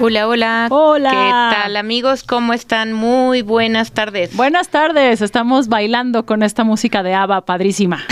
Hola, hola. Hola. ¿Qué tal amigos? ¿Cómo están? Muy buenas tardes. Buenas tardes. Estamos bailando con esta música de ABBA, padrísima.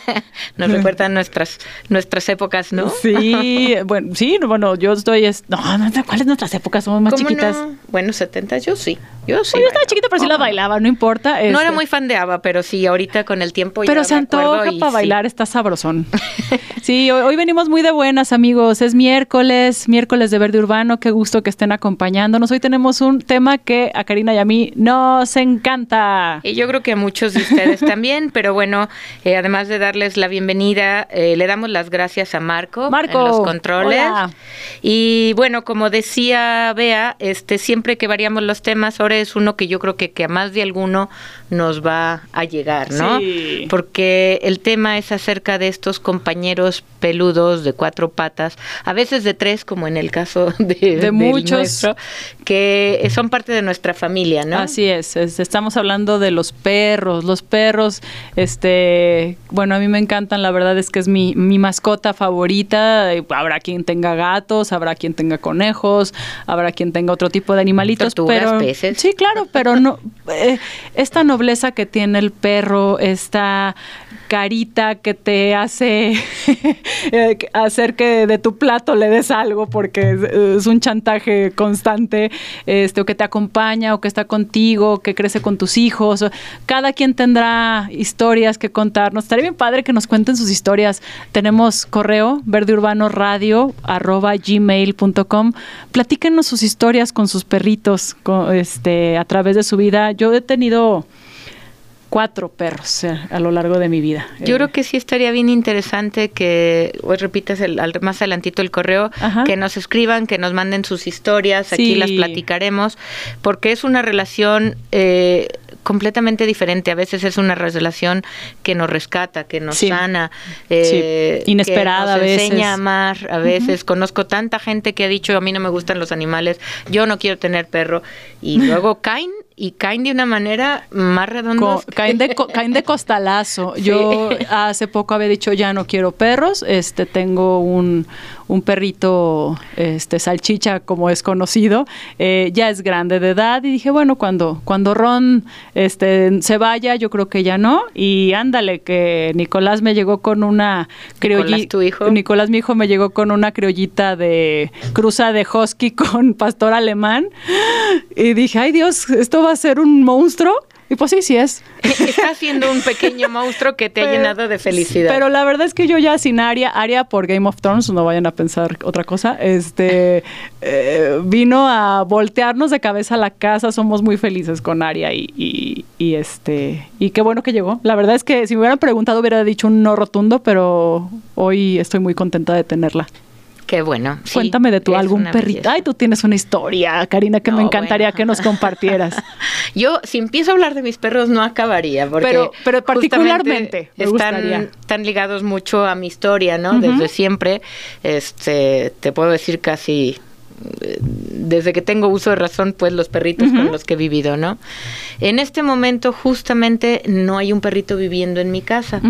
Nos recuerdan nuestras nuestras épocas, ¿no? Sí, bueno, sí, bueno, yo estoy no, no cuáles nuestras épocas, somos más chiquitas. No? Bueno, 70 yo sí. Yo sí. yo estaba chiquita, pero sí la bailaba, no importa. No era este. muy fan de ABBA, pero sí, ahorita con el tiempo Pero se antoja para bailar, está sabrosón. sí, hoy, hoy venimos muy de buenas, amigos. Es miércoles, miércoles de Verde Urbano, qué gusto que estén acompañándonos. Hoy tenemos un tema que a Karina y a mí nos encanta. Y yo creo que a muchos de ustedes también, pero bueno, eh, además de darles la bienvenida, eh, le damos las gracias a Marco, Marco en los controles. Y bueno, como decía Bea, este siempre que variamos los temas, ahora es uno que yo creo que, que a más de alguno nos va a llegar, ¿no? Sí. Porque el tema es acerca de estos compañeros peludos de cuatro patas, a veces de tres, como en el caso de, de muchos nuestro, que son parte de nuestra familia, ¿no? Así es, es, estamos hablando de los perros, los perros, este, bueno, a mí me encantan, la verdad es que es mi, mi mascota favorita, habrá quien tenga gatos, habrá quien tenga conejos, habrá quien tenga otro tipo de animalitos, Tortugas, pero peces. sí, claro, pero no eh, esta nobleza que tiene el perro, esta carita que te hace eh, hacer que de tu plato le des algo porque es, un chantaje constante, este, o que te acompaña, o que está contigo, que crece con tus hijos. Cada quien tendrá historias que contarnos. Estaría bien padre que nos cuenten sus historias. Tenemos correo verdeurbaноradio arroba gmail.com. Platíquenos sus historias con sus perritos con, este, a través de su vida. Yo he tenido cuatro perros eh, a lo largo de mi vida. Yo eh, creo que sí estaría bien interesante que, hoy repitas el, al, más adelantito el correo, Ajá. que nos escriban, que nos manden sus historias, aquí las platicaremos, porque es una relación eh, completamente diferente. A veces es una relación que nos rescata, que nos Sí. sana, eh, Sí. Inesperada que nos a veces. enseña a amar. A veces conozco tanta gente que ha dicho, a mí no me gustan los animales, yo no quiero tener perro, y luego caen y caen de una manera más redonda. Caen, de, co- caen de costalazo. Sí. Yo hace poco había dicho ya no quiero perros. Este tengo un, un perrito, este salchicha como es conocido. Eh, ya es grande de edad y dije bueno cuando cuando Ron este se vaya yo creo que ya no y ándale que Nicolás me llegó con una Nicolás, criollita. tu hijo. Nicolás mi hijo me llegó con una criollita de cruza de husky con pastor alemán y dije ay Dios esto va a ser un monstruo y pues sí sí es. Está siendo un pequeño monstruo que te ha llenado de felicidad. Pero la verdad es que yo ya sin Aria, Aria por Game of Thrones, no vayan a pensar otra cosa, este eh, vino a voltearnos de cabeza a la casa, somos muy felices con Aria y, y, y, este y qué bueno que llegó. La verdad es que si me hubieran preguntado hubiera dicho un no rotundo, pero hoy estoy muy contenta de tenerla. Qué bueno. sí, Cuéntame de tu perrito. belleza. Ay, tú tienes una historia, Karina, que No, me encantaría bueno. que nos compartieras. Yo, si empiezo a hablar de mis perros, no acabaría, porque Pero- particularmente me gustaría. están, están ligados mucho a mi historia, ¿no? Desde siempre, este, te puedo decir casi desde que tengo uso de razón, pues los perritos con los que he vivido, ¿no? En este momento, justamente, no hay un perrito viviendo en mi casa.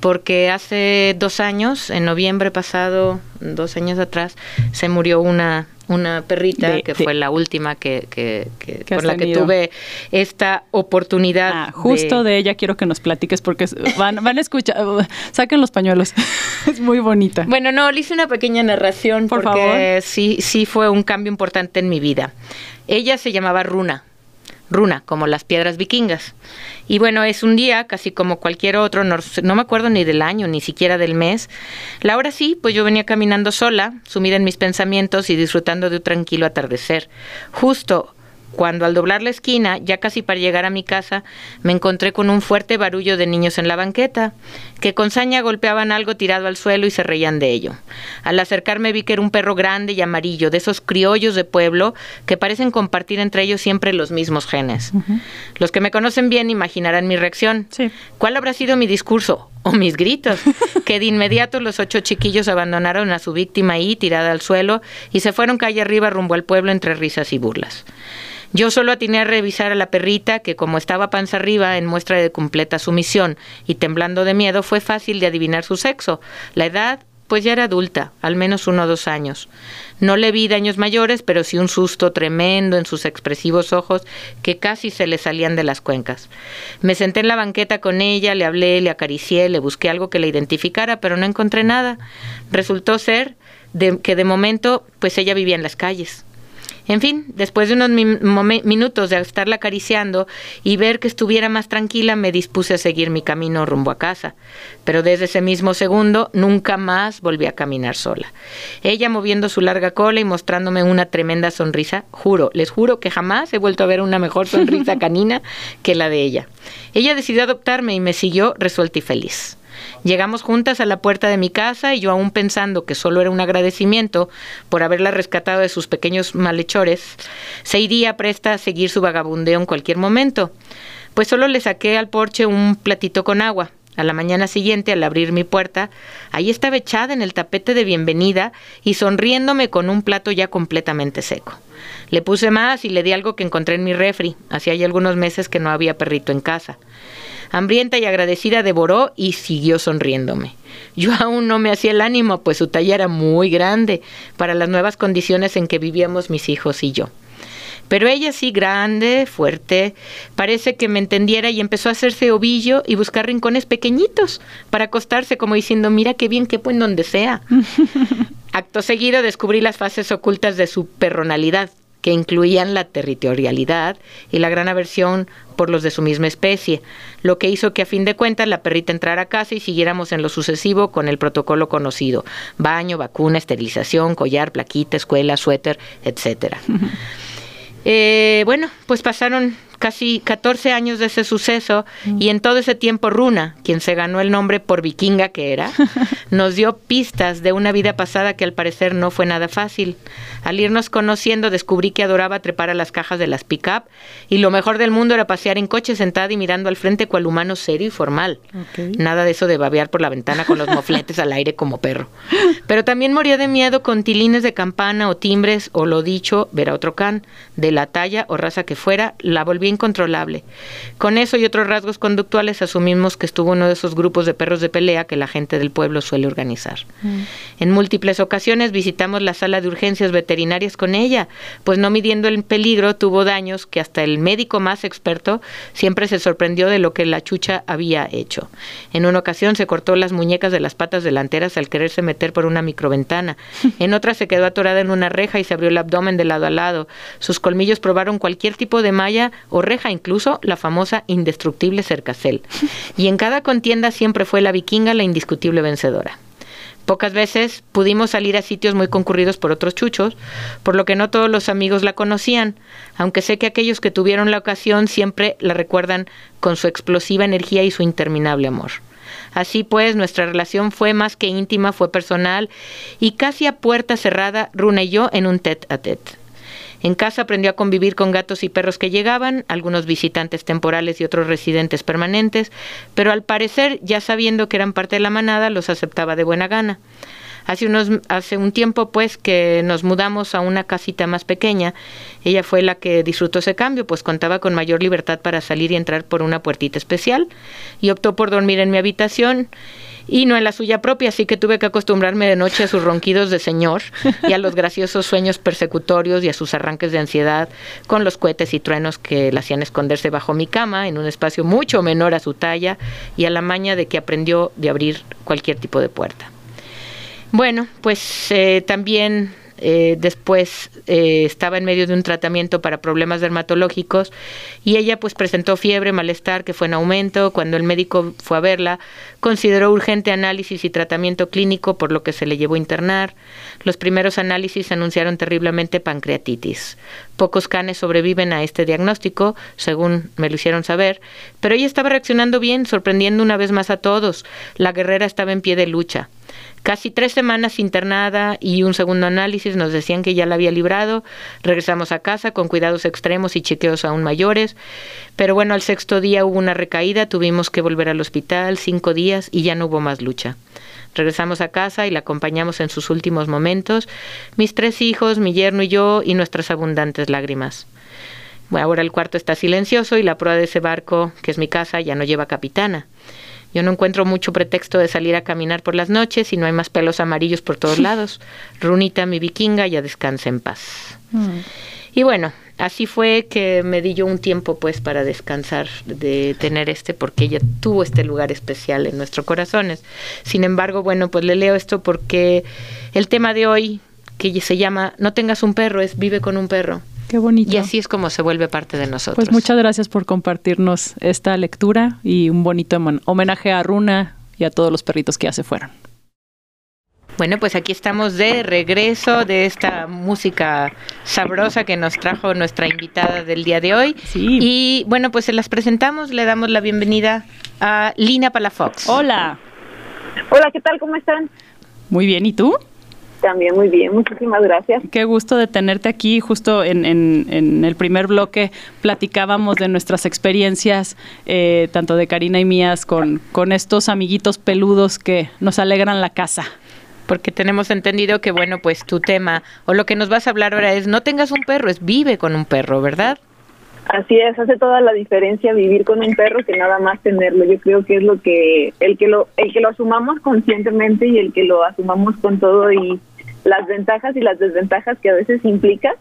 Porque hace dos años, en noviembre pasado, dos años atrás, se murió una, una perrita De- que de- fue la última que, que, que- con la que tuve esta oportunidad. Ah, justo de... ella quiero que nos platiques porque van, van a escuchar, saquen los pañuelos, es muy bonita. Bueno, no, le hice una pequeña narración Por porque favor. sí, sí fue un cambio importante en mi vida. Ella se llamaba Runa. Runa, como las piedras vikingas. Y bueno, es un día, casi como cualquier otro, no, no me acuerdo ni del año, ni siquiera del mes. La hora sí, pues yo venía caminando sola, sumida en mis pensamientos y disfrutando de un tranquilo atardecer. Justo cuando al doblar la esquina, ya casi para llegar a mi casa, me encontré con un fuerte barullo de niños en la banqueta, que con saña golpeaban algo tirado al suelo y se reían de ello. Al acercarme vi que era un perro grande y amarillo, de esos criollos de pueblo que parecen compartir entre ellos siempre los mismos genes. Los que me conocen bien imaginarán mi reacción. Sí. ¿Cuál habrá sido mi discurso? O mis gritos, que de inmediato los ocho chiquillos abandonaron a su víctima ahí, tirada al suelo, y se fueron calle arriba rumbo al pueblo entre risas y burlas. Yo solo atiné a revisar a la perrita, que como estaba panza arriba en muestra de completa sumisión y temblando de miedo, fue fácil de adivinar su sexo, la edad pues ya era adulta, al menos uno o dos años. No le vi daños mayores, pero sí un susto tremendo en sus expresivos ojos que casi se le salían de las cuencas. Me senté en la banqueta con ella, le hablé, le acaricié, le busqué algo que le identificara, pero no encontré nada. Resultó ser de, que de momento, pues ella vivía en las calles. En fin, después de unos minutos de estarla acariciando y ver que estuviera más tranquila, me dispuse a seguir mi camino rumbo a casa. Pero desde ese mismo segundo nunca más volví a caminar sola. Ella moviendo su larga cola y mostrándome una tremenda sonrisa, juro, les juro que jamás he vuelto a ver una mejor sonrisa canina que la de ella. Ella decidió adoptarme y me siguió resuelta y feliz. Llegamos juntas a la puerta de mi casa y yo aún pensando que solo era un agradecimiento por haberla rescatado de sus pequeños malhechores, se iría presta a seguir su vagabundeo en cualquier momento. Pues solo le saqué al porche un platito con agua. A la mañana siguiente, al abrir mi puerta, ahí estaba echada en el tapete de bienvenida y sonriéndome con un plato ya completamente seco. Le puse más y le di algo que encontré en mi refri. Hacía ya algunos meses que no había perrito en casa. Hambrienta y agradecida devoró y siguió sonriéndome. Yo aún no me hacía el ánimo, pues su talla era muy grande para las nuevas condiciones en que vivíamos mis hijos y yo. Pero ella sí, grande, fuerte, parece que me entendiera y empezó a hacerse ovillo y buscar rincones pequeñitos para acostarse como diciendo, mira qué bien que en donde sea. Acto seguido descubrí las fases ocultas de su perronalidad, que incluían la territorialidad y la gran aversión por los de su misma especie, lo que hizo que a fin de cuentas la perrita entrara a casa y siguiéramos en lo sucesivo con el protocolo conocido, baño, vacuna, esterilización, collar, plaquita, escuela, suéter, etcétera. Eh, bueno, pues pasaron casi 14 años de ese suceso y en todo ese tiempo Runa, quien se ganó el nombre por vikinga que era, nos dio pistas de una vida pasada que al parecer no fue nada fácil. Al irnos conociendo descubrí que adoraba trepar a las cajas de las pick-up y lo mejor del mundo era pasear en coche sentada y mirando al frente cual humano serio y formal. Nada de eso de babear por la ventana con los mofletes al aire como perro. Pero también moría de miedo con tilines de campana o timbres o lo dicho, ver a otro can, de la talla o raza que fuera, la volví incontrolable. Con eso y otros rasgos conductuales asumimos que estuvo uno de esos grupos de perros de pelea que la gente del pueblo suele organizar. Mm. En múltiples ocasiones visitamos la sala de urgencias veterinarias con ella, pues no midiendo el peligro tuvo daños que hasta el médico más experto siempre se sorprendió de lo que la chucha había hecho. En una ocasión se cortó las muñecas de las patas delanteras al quererse meter por una microventana. En otra se quedó atorada en una reja y se abrió el abdomen de lado a lado. Sus colmillos probaron cualquier tipo de malla o reja, incluso la famosa indestructible cercacel. Y en cada contienda siempre fue la vikinga la indiscutible vencedora. Pocas veces pudimos salir a sitios muy concurridos por otros chuchos, por lo que no todos los amigos la conocían, aunque sé que aquellos que tuvieron la ocasión siempre la recuerdan con su explosiva energía y su interminable amor. Así pues, nuestra relación fue más que íntima, fue personal y casi a puerta cerrada, Runa y yo en un tete a tete. En casa aprendió a convivir con gatos y perros que llegaban, algunos visitantes temporales y otros residentes permanentes, pero al parecer, ya sabiendo que eran parte de la manada, los aceptaba de buena gana. Hace, unos, hace un tiempo, pues, que nos mudamos a una casita más pequeña. Ella fue la que disfrutó ese cambio, pues contaba con mayor libertad para salir y entrar por una puertita especial y optó por dormir en mi habitación y no en la suya propia, así que tuve que acostumbrarme de noche a sus ronquidos de señor y a los graciosos sueños persecutorios y a sus arranques de ansiedad con los cohetes y truenos que la hacían esconderse bajo mi cama en un espacio mucho menor a su talla y a la maña de que aprendió de abrir cualquier tipo de puerta. Bueno, pues eh, también eh, después eh, estaba en medio de un tratamiento para problemas dermatológicos y ella pues presentó fiebre, malestar que fue en aumento. Cuando el médico fue a verla, consideró urgente análisis y tratamiento clínico por lo que se le llevó a internar. Los primeros análisis anunciaron terriblemente pancreatitis. Pocos canes sobreviven a este diagnóstico, según me lo hicieron saber, pero ella estaba reaccionando bien, sorprendiendo una vez más a todos. La guerrera estaba en pie de lucha. Casi tres semanas internada y un segundo análisis nos decían que ya la había librado. Regresamos a casa con cuidados extremos y chequeos aún mayores. Pero bueno, al sexto día hubo una recaída, tuvimos que volver al hospital cinco días y ya no hubo más lucha. Regresamos a casa y la acompañamos en sus últimos momentos, mis tres hijos, mi yerno y yo, y nuestras abundantes lágrimas. Bueno, ahora el cuarto está silencioso y la proa de ese barco, que es mi casa, ya no lleva capitana. Yo no encuentro mucho pretexto de salir a caminar por las noches y no hay más pelos amarillos por todos lados. Runita, mi vikinga, ya descansa en paz. Mm. Y bueno, así fue que me di yo un tiempo pues para descansar de tener este porque ella tuvo este lugar especial en nuestros corazones. Sin embargo, bueno, pues le leo esto porque el tema de hoy que se llama No tengas un perro es vive con un perro. Qué bonito. Y así es como se vuelve parte de nosotros. Pues muchas gracias por compartirnos esta lectura y un bonito homenaje a Runa y a todos los perritos que ya se fueron. Bueno, pues aquí estamos de regreso de esta música sabrosa que nos trajo nuestra invitada del día de hoy. Sí. Y bueno, pues se las presentamos, le damos la bienvenida a Lina Palafox. Hola. Hola, ¿qué tal? ¿Cómo están? Muy bien, ¿y tú? También muy bien, muchísimas gracias. Qué gusto de tenerte aquí. Justo en, en, el primer bloque platicábamos de nuestras experiencias, eh, tanto de Karina y mías, con, con estos amiguitos peludos que nos alegran la casa porque tenemos entendido que, bueno, pues tu tema o lo que nos vas a hablar ahora es no tengas un perro, es vive con un perro, ¿verdad? Así es, hace toda la diferencia vivir con un perro que nada más tenerlo. Yo creo que es lo que el que lo el que lo asumamos conscientemente y el que lo asumamos con todo y las ventajas y las desventajas que a veces implica.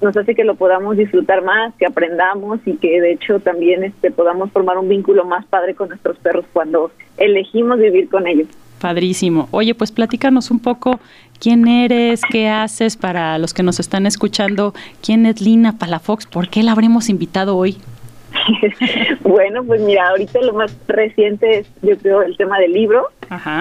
Nos hace que lo podamos disfrutar más, que aprendamos y que de hecho también este podamos formar un vínculo más padre con nuestros perros cuando elegimos vivir con ellos. Padrísimo. Oye, pues platícanos un poco quién eres, qué haces para los que nos están escuchando, quién es Lina Palafox, por qué la habremos invitado hoy. bueno, pues mira, ahorita lo más reciente es, yo creo, el tema del libro,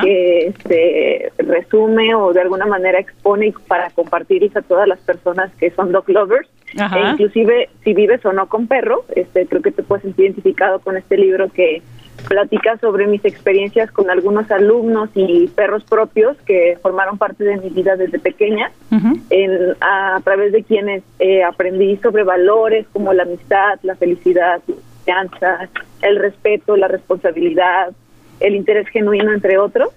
que este, resume o de alguna manera expone para compartir a todas las personas que son dog lovers, e inclusive si vives o no con perro, este, creo que te puedes sentir identificado con este libro que platica sobre mis experiencias con algunos alumnos y perros propios que formaron parte de mi vida desde pequeña, en, a, través de quienes eh, aprendí sobre valores como la amistad, la felicidad, la confianza, el respeto, la responsabilidad, el interés genuino entre otros.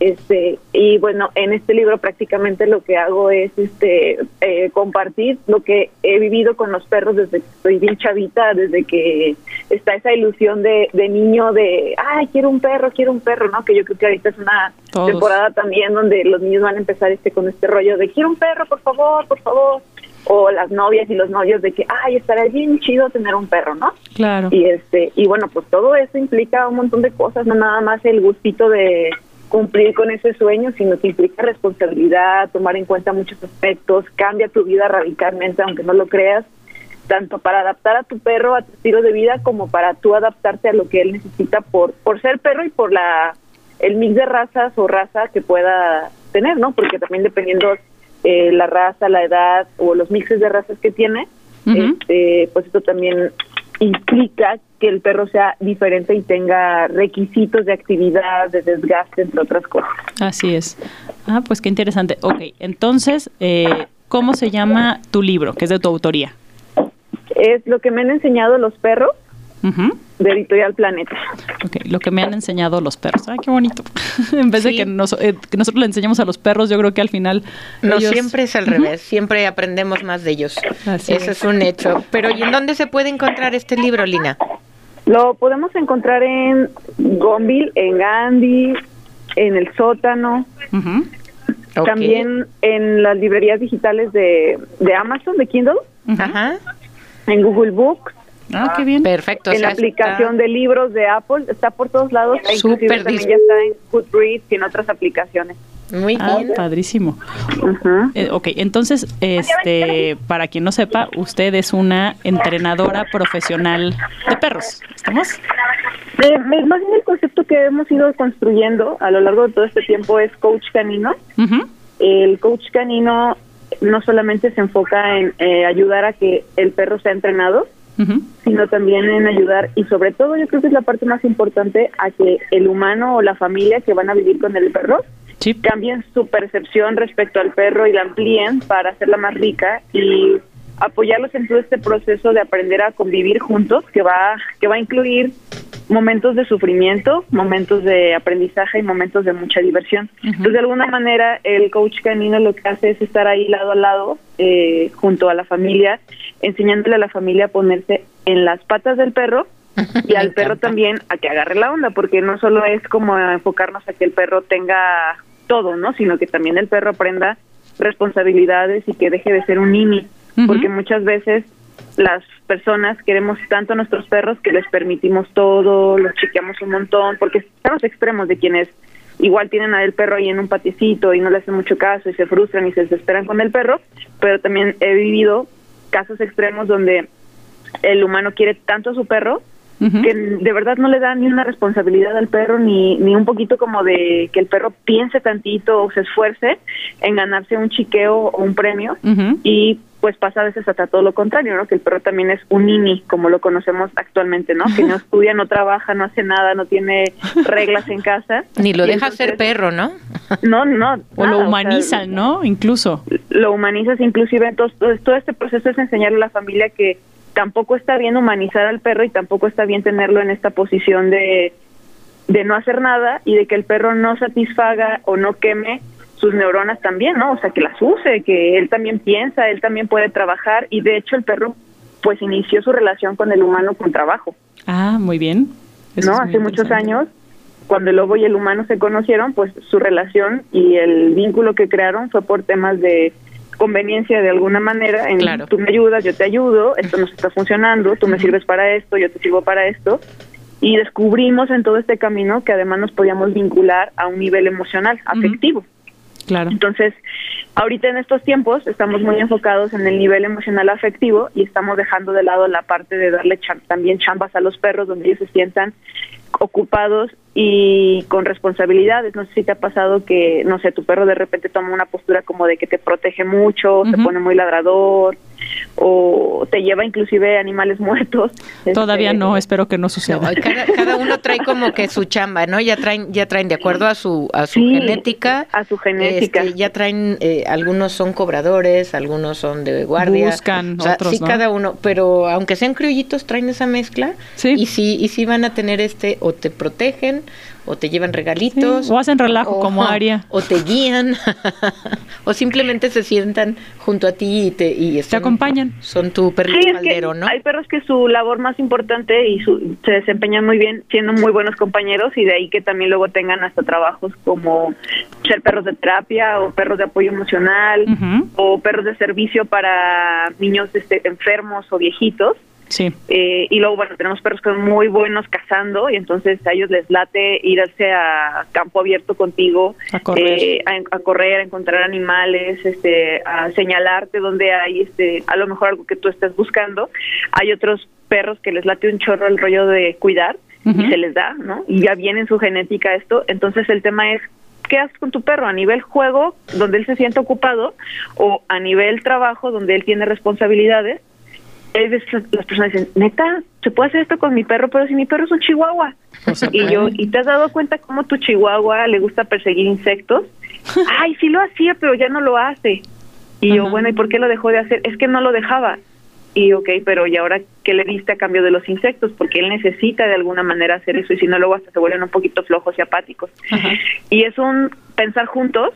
Este y bueno en este libro prácticamente lo que hago es este eh, compartir lo que he vivido con los perros desde que estoy bien chavita desde que está esa ilusión de, de niño de ay quiero un perro quiero un perro no que yo creo que ahorita es una temporada también donde los niños van a empezar este con este rollo de quiero un perro por favor por favor o las novias y los novios de que, ay, estaría bien chido tener un perro, ¿no? Claro. Y este y bueno, pues todo eso implica un montón de cosas, no nada más el gustito de cumplir con ese sueño, sino que implica responsabilidad, tomar en cuenta muchos aspectos, cambia tu vida radicalmente, aunque no lo creas, tanto para adaptar a tu perro a tu estilo de vida como para tú adaptarte a lo que él necesita por por ser perro y por la el mix de razas o raza que pueda tener, ¿no? Porque también dependiendo eh, la raza, la edad o los mixes de razas que tiene, este, pues esto también implica que el perro sea diferente y tenga requisitos de actividad, de desgaste, entre otras cosas. Así es. Ah, pues qué interesante. Ok, entonces, eh, ¿cómo se llama tu libro, que es de tu autoría? Es lo que me han enseñado los perros de Editorial Planeta. Okay, lo que me han enseñado los perros. Ay, qué bonito. en vez de que, eh, que, nosotros le enseñamos a los perros, yo creo que al final... No, siempre es al revés. Siempre aprendemos más de ellos. Eso es. un hecho. Pero ¿y en dónde se puede encontrar este libro, Lina? Lo podemos encontrar en Gonville, en Gandhi, en el sótano. También en las librerías digitales de, de Amazon, de Kindle. Ajá. En Google Books Ah, qué bien. Perfecto. En la aplicación de libros de Apple, está por todos lados. Súper también ya está en Goodreads y en otras aplicaciones. Muy ah, padrísimo. Eh, ok, entonces, este, para quien no sepa, usted es una entrenadora profesional de perros, ¿estamos? Eh, más bien el concepto que hemos ido construyendo a lo largo de todo este tiempo es coach canino. El coach canino no solamente se enfoca en eh, ayudar a que el perro sea entrenado, sino también en ayudar y sobre todo yo creo que es la parte más importante a que el humano o la familia que van a vivir con el perro cambien su percepción respecto al perro y la amplíen para hacerla más rica y apoyarlos en todo este proceso de aprender a convivir juntos que va que va a incluir momentos de sufrimiento, momentos de aprendizaje y momentos de mucha diversión. Entonces, de alguna manera, el coach canino lo que hace es estar ahí lado a lado, eh, junto a la familia, enseñándole a la familia a ponerse en las patas del perro y al perro también a que agarre la onda, porque no solo es como enfocarnos a que el perro tenga todo, ¿no? Sino que también el perro aprenda responsabilidades y que deje de ser un nini, porque muchas veces las personas queremos tanto a nuestros perros que les permitimos todo, los chequeamos un montón, porque están los extremos de quienes igual tienen al perro ahí en un patiecito y no le hacen mucho caso y se frustran y se desesperan con el perro, pero también he vivido casos extremos donde el humano quiere tanto a su perro que de verdad no le da ni una responsabilidad al perro ni, ni un poquito como de que el perro piense tantito o se esfuerce en ganarse un chiqueo o un premio. Y pues pasa a veces hasta todo lo contrario, ¿no? Que el perro también es un nini, como lo conocemos actualmente, ¿no? Que no estudia, no trabaja, no hace nada, no tiene reglas en casa. Ni lo deja ser perro, ¿no? No, no. O lo humanizan, ¿no? Incluso. Lo humanizas inclusive. Entonces, todo este proceso es enseñarle a la familia que tampoco está bien humanizar al perro y tampoco está bien tenerlo en esta posición de, de no hacer nada y de que el perro no satisfaga o no queme sus neuronas también, ¿no? O sea, que las use, que él también piensa, él también puede trabajar y de hecho el perro pues inició su relación con el humano con trabajo. Ah, muy bien. no, hace muchos años, cuando el lobo y el humano se conocieron, pues su relación y el vínculo que crearon fue por temas de conveniencia de alguna manera, en tú me ayudas, yo te ayudo, esto nos está funcionando, tú me sirves para esto, yo te sirvo para esto, y descubrimos en todo este camino que además nos podíamos vincular a un nivel emocional, afectivo. Claro. Entonces, ahorita en estos tiempos estamos muy enfocados en el nivel emocional afectivo y estamos dejando de lado la parte de darle también chambas a los perros donde ellos se sientan ocupados y con responsabilidades. No sé si te ha pasado que, no sé, tu perro de repente toma una postura como de que te protege mucho, se pone muy ladrador, o te lleva inclusive animales muertos. Todavía este, no, espero que no suceda. cada, uno trae como que su chamba, ¿no? Ya traen, ya traen de acuerdo a su a su genética. A su genética. Este, ya traen, eh, algunos son cobradores, algunos son de guardia. Buscan otros, Sí, cada uno, pero aunque sean criollitos traen esa mezcla. Sí. Y sí, y sí van a tener este, o te protegen, o te llevan regalitos. o hacen relajo como Aria. O te guían, o simplemente se sientan junto a ti y te, y te acompañan. Son tu perrito caldero, ¿no? Hay perros que su labor más importante y su, se desempeñan muy bien siendo muy buenos compañeros y de ahí que también luego tengan hasta trabajos como ser perros de terapia o perros de apoyo emocional o perros de servicio para niños este, enfermos o viejitos Sí. Eh, y luego, bueno, tenemos perros que son muy buenos cazando y entonces a ellos les late irse a campo abierto contigo, a correr, eh, a, correr, a encontrar animales, este, a señalarte donde hay, este, a lo mejor algo que tú estés buscando. Hay otros perros que les late un chorro el rollo de cuidar y se les da, ¿no? Y ya viene en su genética esto. Entonces el tema es ¿qué haces con tu perro? ¿A nivel juego, donde él se siente ocupado, o a nivel trabajo, donde él tiene responsabilidades? Las personas dicen, neta, se puede hacer esto con mi perro, pero si mi perro es un chihuahua. y yo, ¿y te has dado cuenta cómo tu chihuahua le gusta perseguir insectos? Ay, sí lo hacía, pero ya no lo hace. Y yo, bueno, ¿y por qué lo dejó de hacer? Es que no lo dejaba. Y ok, pero ¿y ahora qué le diste a cambio de los insectos? Porque él necesita de alguna manera hacer eso y si no, luego hasta se vuelven un poquito flojos y apáticos. Y es un pensar juntos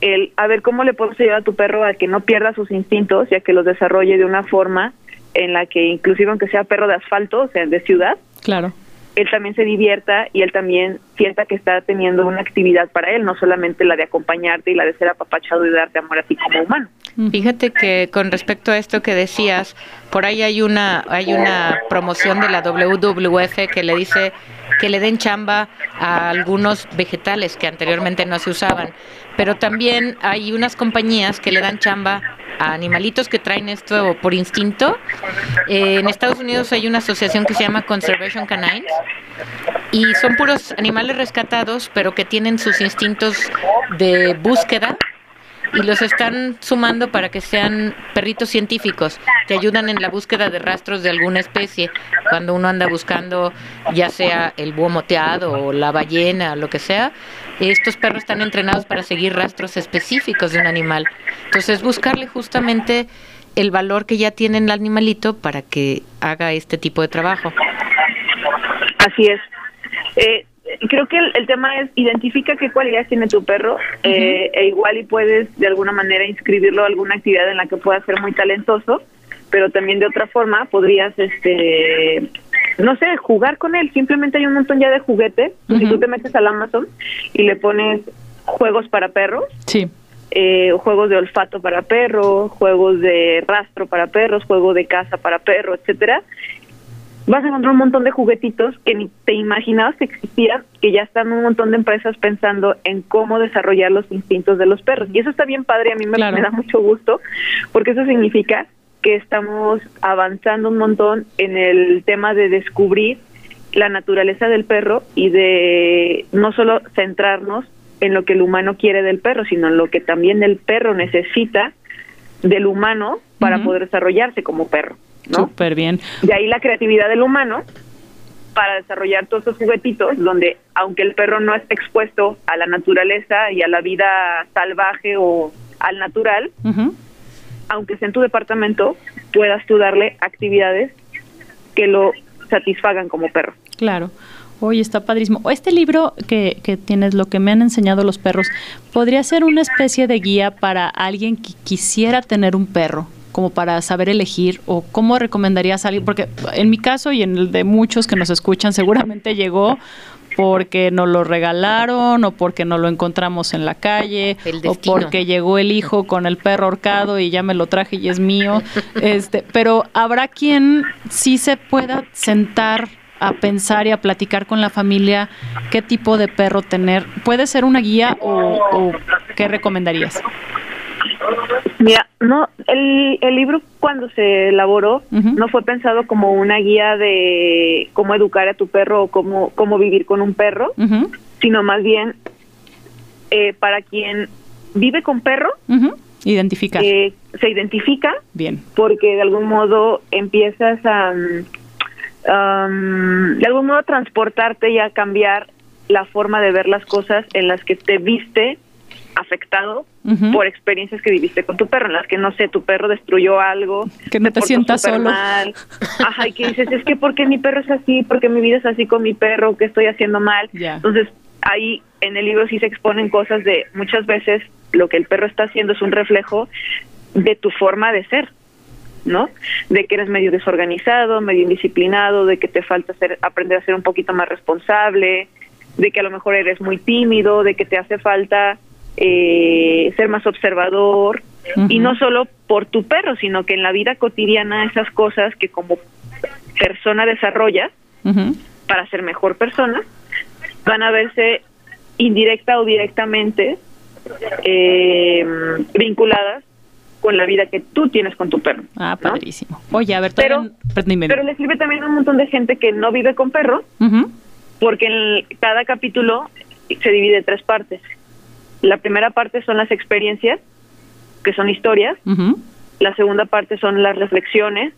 el a ver cómo le puedes ayudar a tu perro a que no pierda sus instintos y a que los desarrolle de una forma en la que inclusive aunque sea perro de asfalto, o sea, de ciudad, claro. él también se divierta y él también sienta que está teniendo una actividad para él, no solamente la de acompañarte y la de ser apapachado y darte amor a ti como humano. Fíjate que con respecto a esto que decías, por ahí hay una hay una promoción de la WWF que le dice que le den chamba a algunos vegetales que anteriormente no se usaban, pero también hay unas compañías que le dan chamba a animalitos que traen esto por instinto. Eh, en Estados Unidos hay una asociación que se llama Conservation Canines y son puros animales rescatados, pero que tienen sus instintos de búsqueda y los están sumando para que sean perritos científicos que ayudan en la búsqueda de rastros de alguna especie. Cuando uno anda buscando ya sea el búho moteado o la ballena, lo que sea, estos perros están entrenados para seguir rastros específicos de un animal. Entonces, buscarle justamente el valor que ya tiene el animalito para que haga este tipo de trabajo. Así es. Eh, creo que el, tema es identifica qué cualidades tiene tu perro eh, e igual y puedes de alguna manera inscribirlo a alguna actividad en la que pueda ser muy talentoso pero también de otra forma podrías este no sé, jugar con él. Simplemente hay un montón ya de juguetes. Si tú te metes al Amazon y le pones juegos para perros, sí. Eh, juegos de olfato para perros, juegos de rastro para perros, juegos de caza para perros, etcétera, vas a encontrar un montón de juguetitos que ni te imaginabas que existían, que ya están un montón de empresas pensando en cómo desarrollar los instintos de los perros. Y eso está bien padre, a mí me, da mucho gusto, porque eso significa que estamos avanzando un montón en el tema de descubrir la naturaleza del perro y de no solo centrarnos en lo que el humano quiere del perro, sino en lo que también el perro necesita del humano para poder desarrollarse como perro. Súper bien. De ahí la creatividad del humano para desarrollar todos esos juguetitos donde aunque el perro no esté expuesto a la naturaleza y a la vida salvaje o al natural, aunque esté en tu departamento, puedas tú darle actividades que lo satisfagan como perro. Claro. Oye, está padrísimo. Este libro que, que tienes, lo que me han enseñado los perros, podría ser una especie de guía para alguien que quisiera tener un perro, como para saber elegir o cómo recomendarías a alguien, porque en mi caso y en el de muchos que nos escuchan seguramente llegó porque nos lo regalaron o porque no lo encontramos en la calle o porque llegó el hijo con el perro ahorcado y ya me lo traje y es mío. Este, pero habrá quien sí se pueda sentar a pensar y a platicar con la familia qué tipo de perro tener. ¿Puede ser una guía o, o qué recomendarías? Mira, no, el, el libro cuando se elaboró no fue pensado como una guía de cómo educar a tu perro o cómo, cómo vivir con un perro, sino más bien eh, para quien vive con perro, identifica. Eh, se identifica, bien, porque de algún modo empiezas a, um, de algún modo, transportarte y a cambiar la forma de ver las cosas en las que te viste afectado por experiencias que viviste con tu perro, en las que no sé, tu perro destruyó algo, que no te, sientas solo. Mal. Ajá, y que dices, es que porque mi perro es así, porque mi vida es así con mi perro, que estoy haciendo mal. Entonces, ahí en el libro sí se exponen cosas de muchas veces lo que el perro está haciendo es un reflejo de tu forma de ser. ¿no? De que eres medio desorganizado, medio indisciplinado, de que te falta ser, aprender a ser un poquito más responsable, de que a lo mejor eres muy tímido, de que te hace falta eh, ser más observador y no solo por tu perro, sino que en la vida cotidiana esas cosas que como persona desarrollas para ser mejor persona van a verse indirecta o directamente eh, vinculadas con la vida que tú tienes con tu perro. Ah, padrísimo. Oye, a ver, pero, pero le sirve también a un montón de gente que no vive con perro, porque en cada capítulo se divide en tres partes. La primera parte son las experiencias, que son historias. La segunda parte son las reflexiones,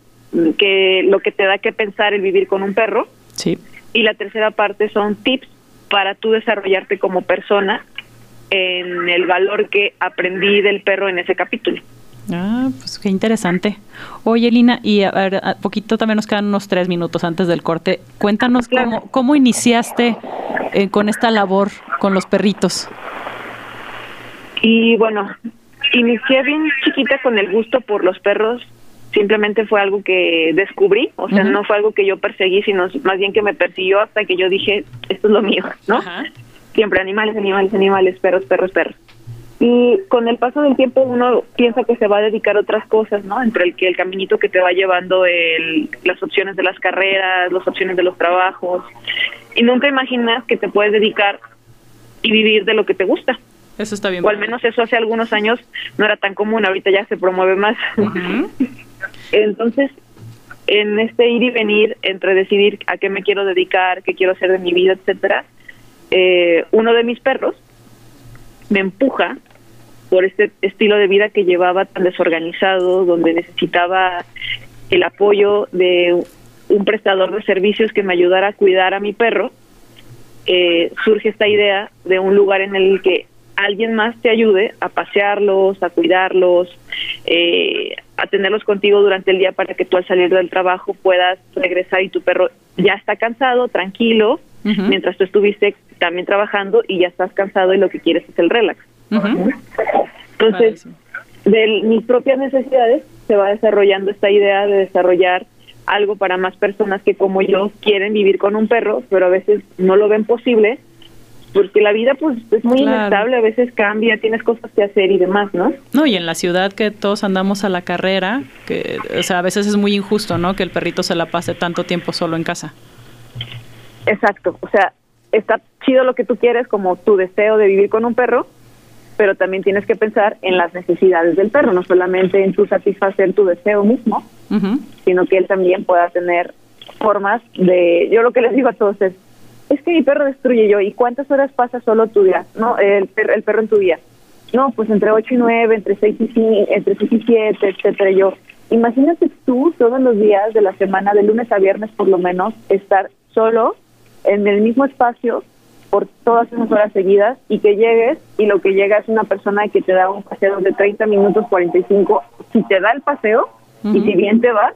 que lo que te da que pensar el vivir con un perro. Sí. Y la tercera parte son tips para tú desarrollarte como persona en el valor que aprendí del perro en ese capítulo. Ah, pues qué interesante. Oye, Lina, y a ver, a poquito también nos quedan unos tres minutos antes del corte. Cuéntanos cómo, cómo iniciaste eh, con esta labor con los perritos. Y bueno, inicié bien chiquita con el gusto por los perros. Simplemente fue algo que descubrí, o sea, no fue algo que yo perseguí, sino más bien que me persiguió hasta que yo dije, esto es lo mío, ¿no? Siempre animales, animales, animales, perros, perros, perros. Y con el paso del tiempo uno piensa que se va a dedicar a otras cosas, ¿no? Entre el que el caminito que te va llevando, el, las opciones de las carreras, las opciones de los trabajos. Y nunca imaginas que te puedes dedicar y vivir de lo que te gusta. Eso está bien. O al menos eso hace algunos años no era tan común, ahorita ya se promueve más. Entonces, en este ir y venir entre decidir a qué me quiero dedicar, qué quiero hacer de mi vida, etcétera, eh, uno de mis perros me empuja por este estilo de vida que llevaba tan desorganizado, donde necesitaba el apoyo de un prestador de servicios que me ayudara a cuidar a mi perro, eh, surge esta idea de un lugar en el que alguien más te ayude a pasearlos, a cuidarlos, eh, a tenerlos contigo durante el día para que tú al salir del trabajo puedas regresar y tu perro ya está cansado, tranquilo, mientras tú estuviste también trabajando y ya estás cansado y lo que quieres es el relax. Entonces, de mis propias necesidades se va desarrollando esta idea de desarrollar algo para más personas que como yo quieren vivir con un perro, pero a veces no lo ven posible porque la vida pues es muy inestable, a veces cambia, tienes cosas que hacer y demás, ¿no? No, y en la ciudad que todos andamos a la carrera, que o sea, a veces es muy injusto, ¿no? Que el perrito se la pase tanto tiempo solo en casa. Exacto, o sea, está chido lo que tú quieres como tu deseo de vivir con un perro, pero también tienes que pensar en las necesidades del perro, no solamente en tu satisfacer tu deseo mismo, sino que él también pueda tener formas de, yo lo que les digo a todos es, es que mi perro destruye yo, ¿y cuántas horas pasa solo tu día? No, el, perro, el perro en tu día. No, pues entre 8 y 9, entre 6 y 5, entre 6 y 7, etcétera. Yo, imagínate tú todos los días de la semana, de lunes a viernes por lo menos, estar solo en el mismo espacio por todas esas horas seguidas y que llegues y lo que llega es una persona que te da un paseo de 30 minutos, 45, si te da el paseo y si bien te va,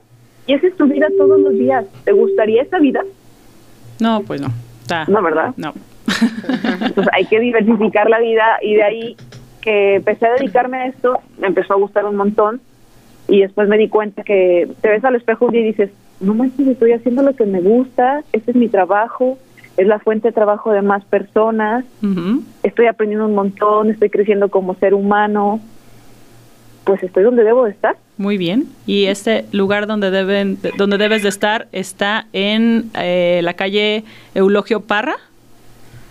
y esa es tu vida todos los días. ¿Te gustaría esa vida? No, pues no. No, ¿verdad? No. Entonces hay que diversificar la vida y de ahí que empecé a dedicarme a esto, me empezó a gustar un montón y después me di cuenta que te ves al espejo y dices, no manches, estoy haciendo lo que me gusta, este es mi trabajo, es la fuente de trabajo de más personas, estoy aprendiendo un montón, estoy creciendo como ser humano, pues estoy donde debo de estar. Muy bien. Y este lugar donde deben, donde debes de estar está en eh, la calle Eulogio Parra.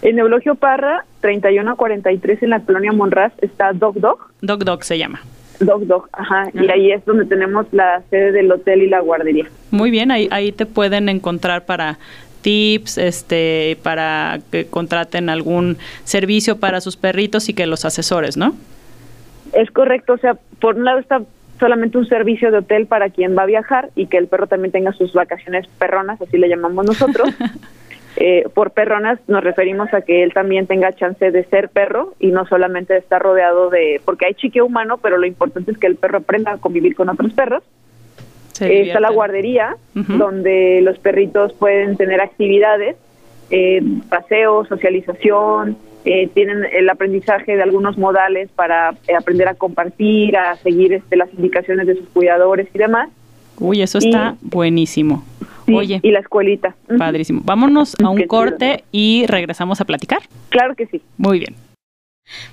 En Eulogio Parra, 3143 en la colonia Monraz, está Dog Dog. Dog Dog se llama. Dog Dog, ajá. Y ahí es donde tenemos la sede del hotel y la guardería. Muy bien, ahí, ahí te pueden encontrar para tips, este, para que contraten algún servicio para sus perritos y que los asesores, ¿no? Es correcto, o sea, por un lado está solamente un servicio de hotel para quien va a viajar y que el perro también tenga sus vacaciones perronas, así le llamamos nosotros. Eh, por perronas nos referimos a que él también tenga chance de ser perro y no solamente de estar rodeado de, porque hay chique humano, pero lo importante es que el perro aprenda a convivir con otros perros. está la guardería, donde los perritos pueden tener actividades, eh, paseo, socialización, eh, tienen el aprendizaje de algunos modales para eh, aprender a compartir, a seguir este, las indicaciones de sus cuidadores y demás. Uy, eso está buenísimo. Oye. Y la escuelita. Padrísimo. Vámonos a un corte y regresamos a platicar. Claro que sí. Muy bien.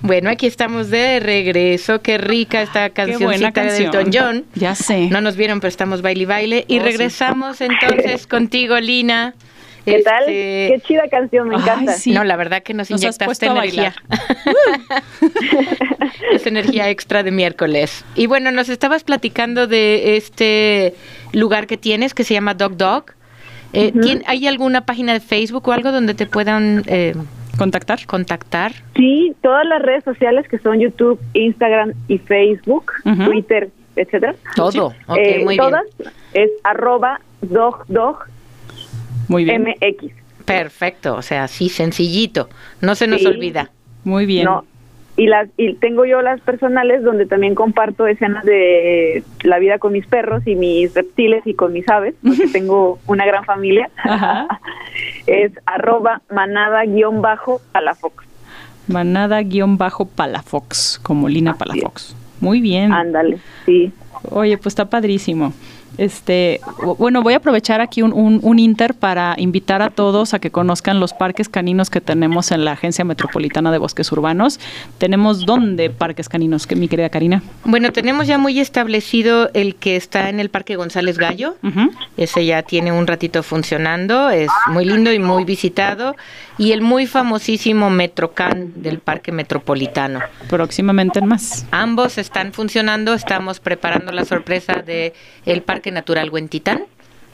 Bueno, aquí estamos de regreso. Qué rica esta cancioncita de Elton John. Ya sé. No nos vieron, pero estamos baile y baile. Y oh, regresamos entonces contigo, Lina. ¿Qué tal? Este, Qué chida canción, me encanta. No, la verdad que nos, inyectaste energía. es energía extra de miércoles. Y bueno, nos estabas platicando de este lugar que tienes que se llama Dog Dog. Eh, ¿Hay alguna página de Facebook o algo donde te puedan eh, contactar? Contactar. Sí, todas las redes sociales que son YouTube, Instagram y Facebook, Twitter, etcétera. Todo. Eh, todas es arroba dog dog muy bien. MX. Perfecto, o sea, así sencillito, no se nos olvida. Muy bien. No. Y, las, y tengo yo las personales donde también comparto escenas de la vida con mis perros y mis reptiles y con mis aves, porque tengo una gran familia. es arroba manada-palafox. Manada-palafox, como Lina Palafox. Muy bien. Ándale, sí. Oye, pues está padrísimo. Este, bueno, voy a aprovechar aquí un, un, inter para invitar a todos a que conozcan los parques caninos que tenemos en la Agencia Metropolitana de Bosques Urbanos. Tenemos dónde parques caninos, que mi querida Karina. Bueno, tenemos ya muy establecido el que está en el Parque González Gallo. Ese ya tiene un ratito funcionando, es muy lindo y muy visitado. Y el muy famosísimo Metrocan del Parque Metropolitano. Próximamente en más. Ambos están funcionando, estamos preparando la sorpresa de el Parque Natural Huentitán.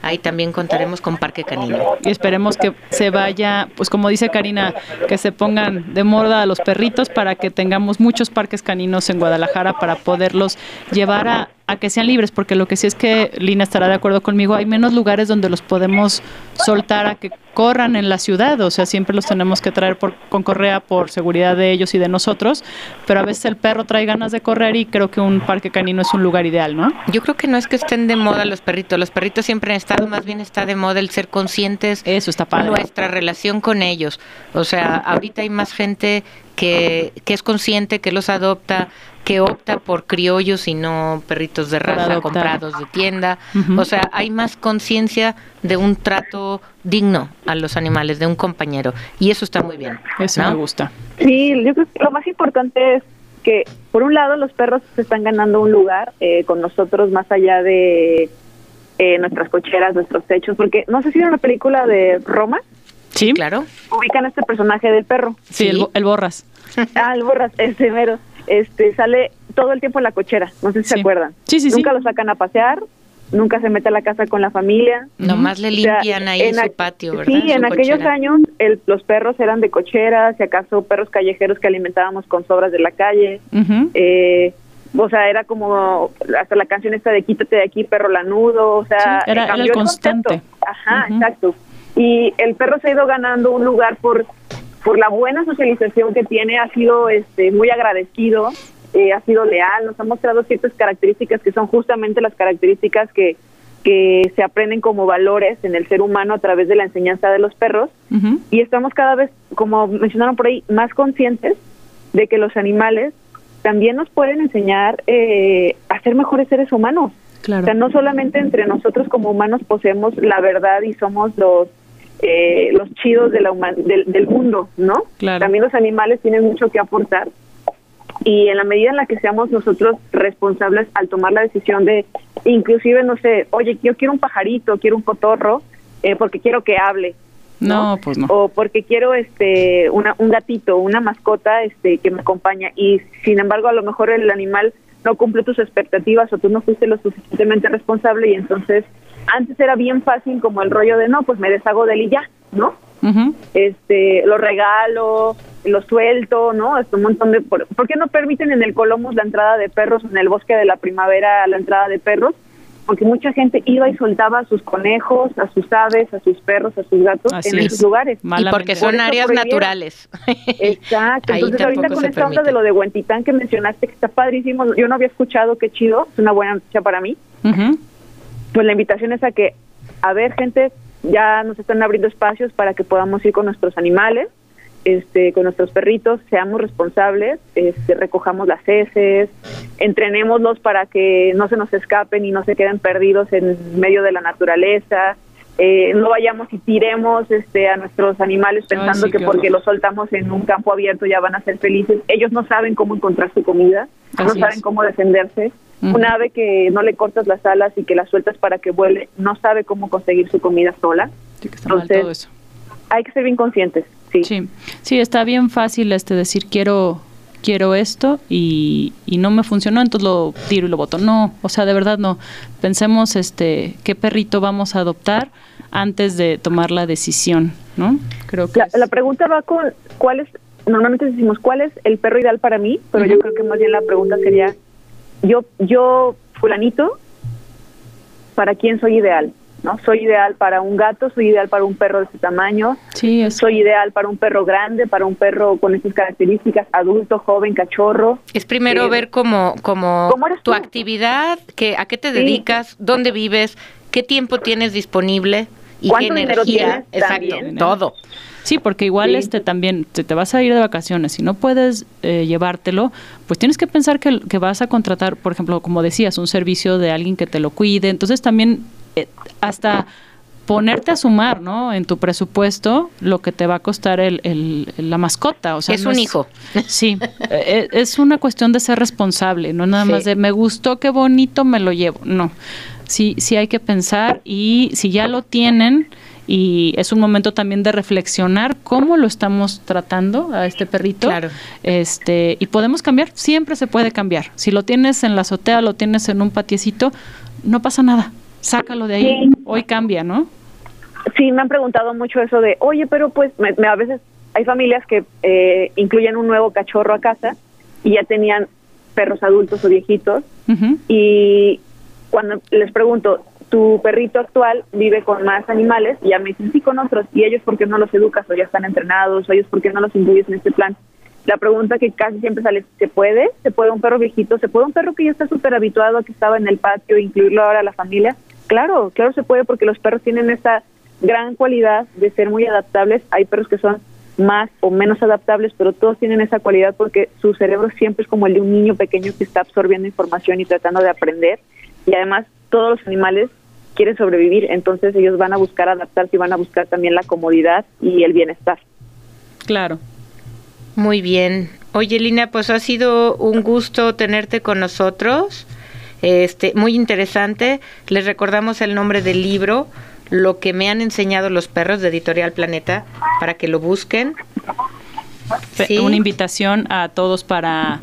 Ahí también contaremos con Parque Canino. Y esperemos que se vaya, pues como dice Karina, que se pongan de moda a los perritos para que tengamos muchos parques caninos en Guadalajara para poderlos llevar a, a que sean libres, porque lo que sí es que Lina estará de acuerdo conmigo, hay menos lugares donde los podemos soltar a que corran en la ciudad, o sea, siempre los tenemos que traer por, con correa por seguridad de ellos y de nosotros, pero a veces el perro trae ganas de correr y creo que un parque canino es un lugar ideal, ¿no? Yo creo que no es que estén de moda los perritos, los perritos siempre han estado, más bien está de moda el ser conscientes Eso está padre. nuestra relación con ellos. O sea, ahorita hay más gente que, que, es consciente, que los adopta, que opta por criollos y no perritos de raza comprados de tienda. O sea, hay más conciencia de un trato digno a los animales, de un compañero. Y eso está muy bien. Eso me gusta. Sí, yo creo que lo más importante es que, por un lado, los perros se están ganando un lugar eh, con nosotros más allá de eh, nuestras cocheras, nuestros techos, porque no sé si era una película de Roma. Sí, claro. Ubican este personaje del perro. Sí, El, Borras. Ah, el Borras, ese mero. Este, sale todo el tiempo en la cochera, no sé si se acuerdan. Sí, sí, Nunca lo sacan a pasear, nunca se mete a la casa con la familia. Nomás le limpian ahí en su patio, ¿verdad? Sí, en aquellos años los perros eran de cochera, si acaso perros callejeros que alimentábamos con sobras de la calle. eh, o sea, era como hasta la canción esta de quítate de aquí, perro lanudo, o sea, era, el constante. Ajá, exacto. Y el perro se ha ido ganando un lugar por por la buena socialización que tiene, ha sido este muy agradecido, eh, ha sido leal, nos ha mostrado ciertas características que son justamente las características que que se aprenden como valores en el ser humano a través de la enseñanza de los perros y estamos cada vez, como mencionaron por ahí, más conscientes de que los animales también nos pueden enseñar eh, a ser mejores seres humanos. Claro. O sea, no solamente entre nosotros como humanos poseemos la verdad y somos los eh, los chidos de la del, mundo, ¿no? Claro. También los animales tienen mucho que aportar y en la medida en la que seamos nosotros responsables al tomar la decisión de, inclusive, no sé, oye, yo quiero un pajarito, quiero un cotorro, eh, porque quiero que hable, no, pues no. O porque quiero este una, un gatito, una mascota este que me acompaña y sin embargo a lo mejor el animal no cumple tus expectativas o tú no fuiste lo suficientemente responsable y entonces antes era bien fácil como el rollo de no, pues me deshago de él y ya, ¿no? Este, lo regalo, lo suelto, ¿no? Es un montón de por, ¿por qué no permiten en el Colomos la entrada de perros en el bosque de la primavera la entrada de perros? porque mucha gente iba y soltaba a sus conejos, a sus aves, a sus perros, a sus gatos en esos lugares. y porque son áreas naturales. Exacto. Entonces ahorita con esta onda de lo de Huentitán que mencionaste, que está padrísimo, yo no había escuchado, qué chido, es una buena noticia para mí. Pues la invitación es a que, a ver gente, ya nos están abriendo espacios para que podamos ir con nuestros animales este, con nuestros perritos, seamos responsables, este, recojamos las heces, entrenémoslos para que no se nos escapen y no se queden perdidos en medio de la naturaleza, eh, no vayamos y tiremos este, a nuestros animales pensando que porque los soltamos en un campo abierto ya van a ser felices. Ellos no saben cómo encontrar su comida, no saben cómo defenderse. Un ave que no le cortas las alas y que la sueltas para que vuele, no sabe cómo conseguir su comida sola. Entonces, hay que ser bien conscientes. Sí. sí. está bien fácil este decir quiero quiero esto y, y, no me funcionó, entonces lo tiro y lo boto. No, o sea, de verdad no. Pensemos este qué perrito vamos a adoptar antes de tomar la decisión, ¿no? Creo que la, pregunta va con cuál es normalmente decimos cuál es el perro ideal para mí, pero yo creo que más bien la pregunta sería yo yo fulanito para quién soy ideal. ¿no? Soy ideal para un gato, soy ideal para un perro de ese tamaño, soy ideal para un perro grande, para un perro con esas características, adulto, joven, cachorro. Es primero eh, ver como, como tu actividad, que, a qué te dedicas, dónde vives, qué tiempo tienes disponible y qué energía, exacto, todo. Sí, porque igual este también te, te vas a ir de vacaciones y no puedes eh, llevártelo, pues tienes que pensar que, que vas a contratar, por ejemplo, como decías, un servicio de alguien que te lo cuide. Entonces también eh, hasta ponerte a sumar, ¿no? En tu presupuesto lo que te va a costar el, la mascota. O sea, es un hijo. Sí, e, e, es una cuestión de ser responsable, no nada más de me gustó, qué bonito, me lo llevo. No, sí, sí hay que pensar y si ya lo tienen y es un momento también de reflexionar cómo lo estamos tratando a este perrito. Claro. Este, y podemos cambiar, siempre se puede cambiar. Si lo tienes en la azotea, lo tienes en un patiecito, no pasa nada sácalo de ahí, hoy cambia, ¿no? Sí, me han preguntado mucho eso de, oye, pero pues me, a veces hay familias que eh, incluyen un nuevo cachorro a casa y ya tenían perros adultos o viejitos y cuando les pregunto, ¿tu perrito actual vive con más animales? Y ya me dicen, sí, con otros. ¿Y ellos por qué no los educas o ya están entrenados? ¿O ellos por qué no los incluyes en este plan? La pregunta que casi siempre sale, ¿se puede? ¿Se puede un perro viejito? ¿Se puede un perro que ya está súper habituado a que estaba en el patio, incluirlo ahora a la familia? Claro, claro se puede porque los perros tienen esa gran cualidad de ser muy adaptables. Hay perros que son más o menos adaptables, pero todos tienen esa cualidad porque su cerebro siempre es como el de un niño pequeño que está absorbiendo información y tratando de aprender. Y además todos los animales quieren sobrevivir, entonces ellos van a buscar adaptarse y van a buscar también la comodidad y el bienestar. Claro. Muy bien. Oye, Lina, pues ha sido un gusto tenerte con nosotros. Este, muy interesante. Les recordamos el nombre del libro, Lo que me han enseñado los perros de Editorial Planeta, para que lo busquen. Una invitación a todos para,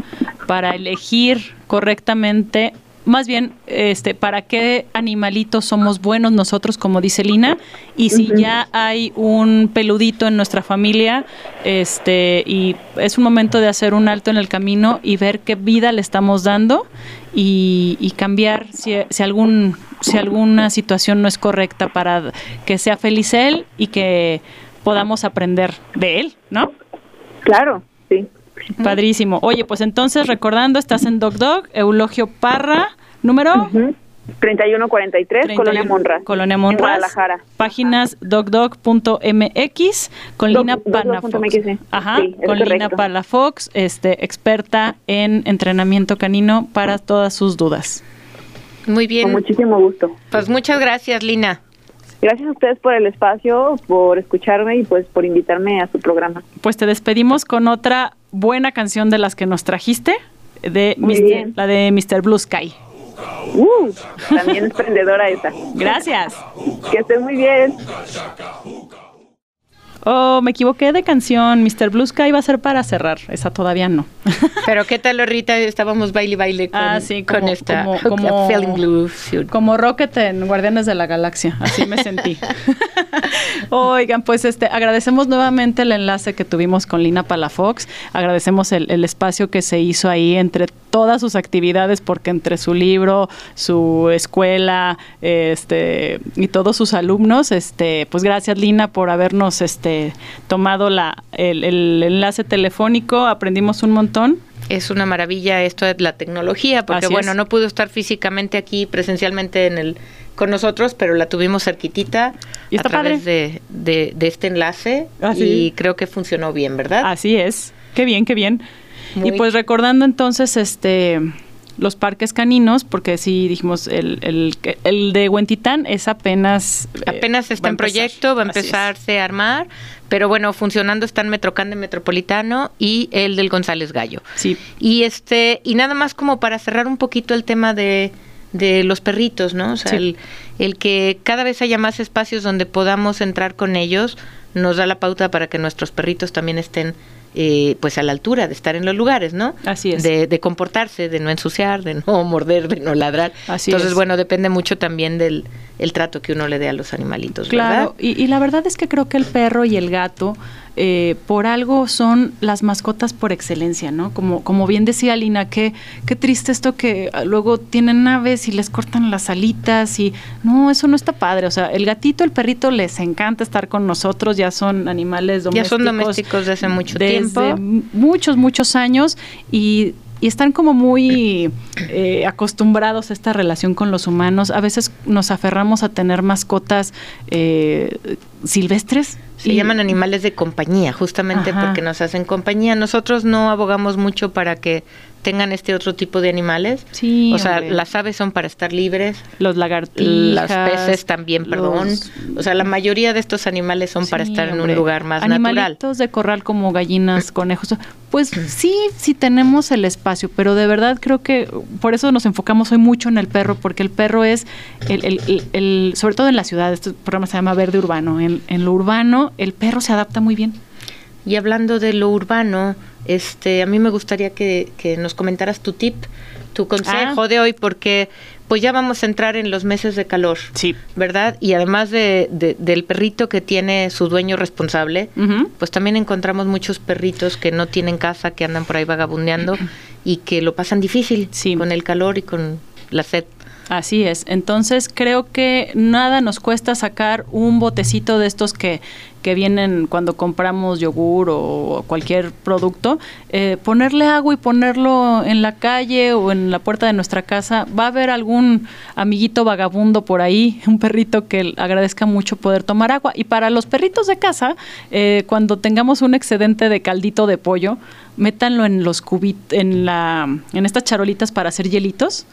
para elegir correctamente más bien, este, ¿para qué animalitos somos buenos nosotros, como dice Lina? Y si ya hay un peludito en nuestra familia, este, y es un momento de hacer un alto en el camino y ver qué vida le estamos dando y, cambiar si, si, algún, si alguna situación no es correcta para que sea feliz él y que podamos aprender de él, ¿no? Claro, sí. Padrísimo. Oye, pues entonces recordando, estás en Dog Dog, Eulogio Parra, número 3143, Colonia Monra. Colonia Monra. Guadalajara. Páginas dogdog.mx con Lina Palafox. Ajá, con Lina Palafox, este, experta en entrenamiento canino para todas sus dudas. Muy bien. Con muchísimo gusto. Pues muchas gracias, Lina. Gracias a ustedes por el espacio, por escucharme y pues por invitarme a su programa. Pues te despedimos con otra buena canción de las que nos trajiste, de la de Mr. Blue Sky. Uh, también es prendedora esa. Gracias. Que estés muy bien. Oh, me equivoqué de canción. Mr. Blue Sky va a ser para cerrar. Esa todavía no. Pero qué tal, Rita, estábamos baile baile con, ah, sí, con esta como, blue Como Rocket en Guardianes de la Galaxia. Así me sentí. Oigan, pues este agradecemos nuevamente el enlace que tuvimos con Lina Palafox. Agradecemos el, el espacio que se hizo ahí entre todas sus actividades, porque entre su libro, su escuela, este, y todos sus alumnos, este, pues gracias Lina por habernos este tomado la, el, enlace telefónico, aprendimos un montón es una maravilla esto de la tecnología, porque bueno, no pudo estar físicamente aquí presencialmente en el con nosotros, pero la tuvimos cerquitita a través de, de, este enlace ah, y creo que funcionó bien, ¿verdad? Así es. Qué bien, qué bien. Y pues recordando entonces este los parques caninos, porque sí dijimos, el, el, el de Huentitán es apenas... Eh, apenas está en proyecto, va a empezarse a armar, pero bueno, funcionando están Metrocán de Metropolitano y el del González Gallo. Sí. Y este, y nada más como para cerrar un poquito el tema de, de los perritos, ¿no? O sea, el, el que cada vez haya más espacios donde podamos entrar con ellos nos da la pauta para que nuestros perritos también estén eh, pues a la altura de estar en los lugares, ¿no? Así es. De, comportarse, de no ensuciar, de no morder, de no ladrar. Así Entonces, bueno, depende mucho también del el trato que uno le dé a los animalitos, claro, Y, y la verdad es que creo que el perro y el gato eh, por algo son las mascotas por excelencia, ¿no? Como, como bien decía Lina, qué, qué triste esto que luego tienen aves y les cortan las alitas y no, eso no está padre. O sea, el gatito, el perrito les encanta estar con nosotros, ya son animales domésticos. Ya son domésticos desde hace mucho tiempo. Muchos, muchos años y y están como muy eh, acostumbrados a esta relación con los humanos. A veces nos aferramos a tener mascotas eh, silvestres. Se llaman animales de compañía, justamente porque nos hacen compañía. Nosotros no abogamos mucho para que tengan este otro tipo de animales. Sí, o sea, las aves son para estar libres. Los lagartijas. Los peces también, perdón. O sea, la mayoría de estos animales son para estar en un lugar más Animalitos de corral como gallinas, conejos. Pues sí, sí tenemos el espacio, pero de verdad creo que por eso nos enfocamos hoy mucho en el perro, porque el perro es, el, el, el, sobre todo en la ciudad, este programa se llama Verde Urbano, en, en lo urbano el perro se adapta muy bien. Y hablando de lo urbano, este, a mí me gustaría que, nos comentaras tu tip, tu consejo ah. de hoy, porque pues ya vamos a entrar en los meses de calor, sí. ¿verdad? Y además de, del perrito que tiene su dueño responsable, pues también encontramos muchos perritos que no tienen casa, que andan por ahí vagabundeando y que lo pasan difícil con el calor y con la sed. Así es. Entonces creo que nada nos cuesta sacar un botecito de estos que, que vienen cuando compramos yogur o cualquier producto, eh, ponerle agua y ponerlo en la calle o en la puerta de nuestra casa. Va a haber algún amiguito vagabundo por ahí, un perrito que agradezca mucho poder tomar agua. Y para los perritos de casa, eh, cuando tengamos un excedente de caldito de pollo, métanlo en los en la, en estas charolitas para hacer hielitos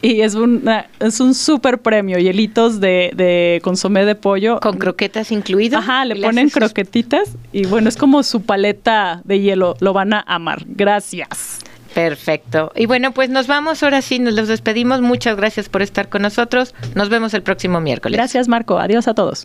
y es, una, es un súper premio, hielitos de, de consomé de pollo. ¿Con croquetas incluido? Ajá, le ponen croquetitas y bueno, es como su paleta de hielo, lo van a amar. Gracias. Perfecto. Y bueno, pues nos vamos ahora sí, nos los despedimos. Muchas gracias por estar con nosotros. Nos vemos el próximo miércoles. Gracias, Marco. Adiós a todos.